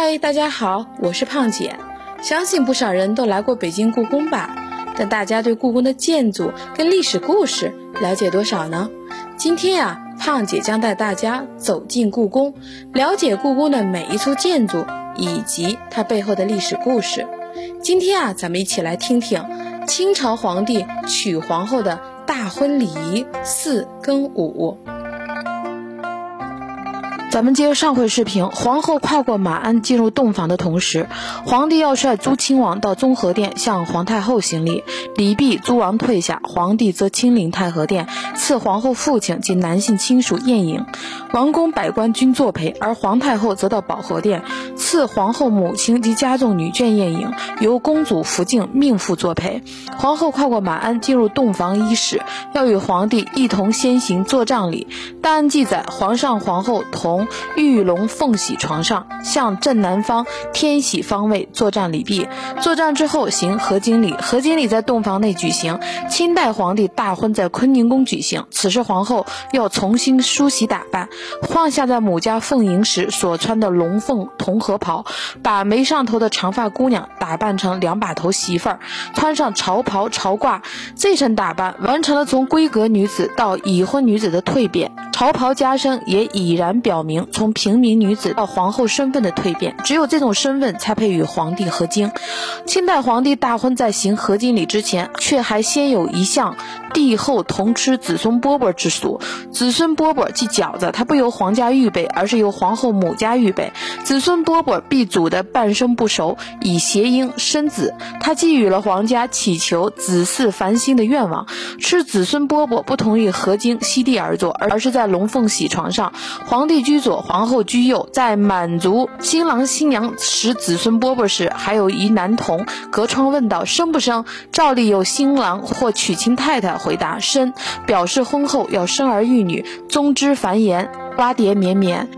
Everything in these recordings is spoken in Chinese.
嗨，大家好，我是胖姐。相信不少人都来过北京故宫吧？但大家对故宫的建筑跟历史故事了解多少呢？今天呀，胖姐将带大家走进故宫，了解故宫的每一处建筑以及它背后的历史故事。今天啊，咱们一起来听听清朝皇帝娶皇后的大婚礼仪四跟五。咱们接上回视频，皇后跨过马鞍进入洞房的同时，皇帝要率诸亲王到中和殿向皇太后行礼，礼毕，诸王退下，皇帝则亲临太和殿，赐皇后父亲及男性亲属宴饮，王公百官均作陪，而皇太后则到保和殿，赐皇后母亲及家众女眷宴饮，由公主福晋命妇作陪。皇后跨过马鞍进入洞房伊始，要与皇帝一同先行做葬礼。档案记载，皇上皇后同。玉龙凤喜床上，向正南方天喜方位作战礼毕。作战之后行合金礼，合金礼在洞房内举行。清代皇帝大婚在坤宁宫举行，此时皇后要重新梳洗打扮，换下在母家奉迎时所穿的龙凤同和袍，把没上头的长发姑娘打扮成两把头媳妇儿，穿上朝袍朝褂。这身打扮完成了从闺阁女子到已婚女子的蜕变，朝袍加身也已然表明。从平民女子到皇后身份的蜕变，只有这种身份才配与皇帝合京。清代皇帝大婚在行合金礼之前，却还先有一项帝后同吃子孙饽饽之俗。子孙饽饽即饺子，它不由皇家预备，而是由皇后母家预备。子孙饽饽必祖的半生不熟，以谐音生子。他寄予了皇家祈求子嗣繁兴的愿望。吃子孙饽饽不同于合金席地而坐，而是在龙凤喜床上，皇帝居。左皇后居右，在满足新郎新娘食子孙饽饽时，还有一男童隔窗问道：“生不生？”照例有新郎或娶亲太太回答：“生”，表示婚后要生儿育女，宗之繁衍，瓜蝶绵绵。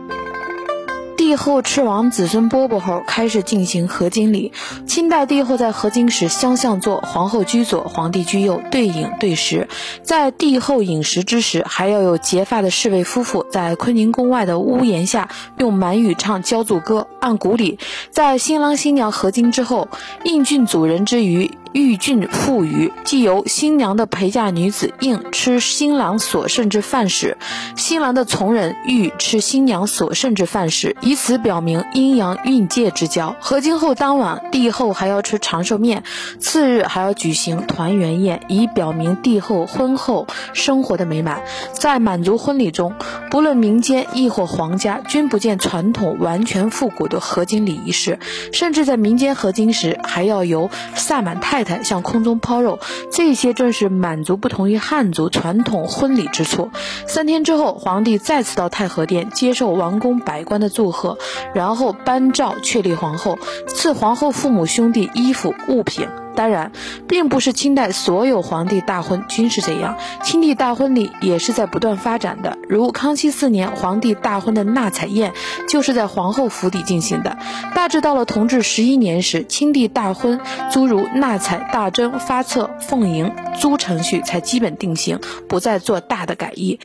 帝后赤王子孙饽饽后，开始进行合金礼。清代帝后在合金时，相向坐，皇后居左，皇帝居右，对饮对食。在帝后饮食之时，还要有结发的侍卫夫妇在坤宁宫外的屋檐下，用满语唱交祝歌。按古礼，在新郎新娘合金之后，应郡主人之余。御郡妇余，即由新娘的陪嫁女子应吃新郎所剩之饭食，新郎的从人欲吃新娘所剩之饭食，以此表明阴阳运界之交。合金后当晚，帝后还要吃长寿面，次日还要举行团圆宴，以表明帝后婚后生活的美满。在满族婚礼中，不论民间亦或皇家，均不见传统完全复古的合金礼仪式，甚至在民间合金时，还要由萨满太。太太向空中抛肉，这些正是满族不同于汉族传统婚礼之处。三天之后，皇帝再次到太和殿接受王公百官的祝贺，然后颁诏确立皇后，赐皇后父母兄弟衣服物品。当然，并不是清代所有皇帝大婚均是这样，清帝大婚礼也是在不断发展的。如康熙四年皇帝大婚的纳彩宴，就是在皇后府邸进行的。大致到了同治十一年时，清帝大婚诸如纳彩、大征、发册、奉迎诸程序才基本定型，不再做大的改易。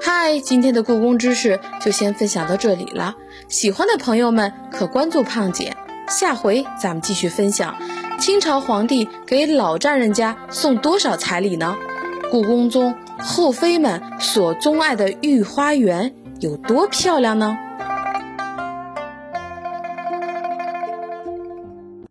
嗨，今天的故宫知识就先分享到这里了，喜欢的朋友们可关注胖姐。下回咱们继续分享，清朝皇帝给老丈人家送多少彩礼呢？故宫中后妃们所钟爱的御花园有多漂亮呢？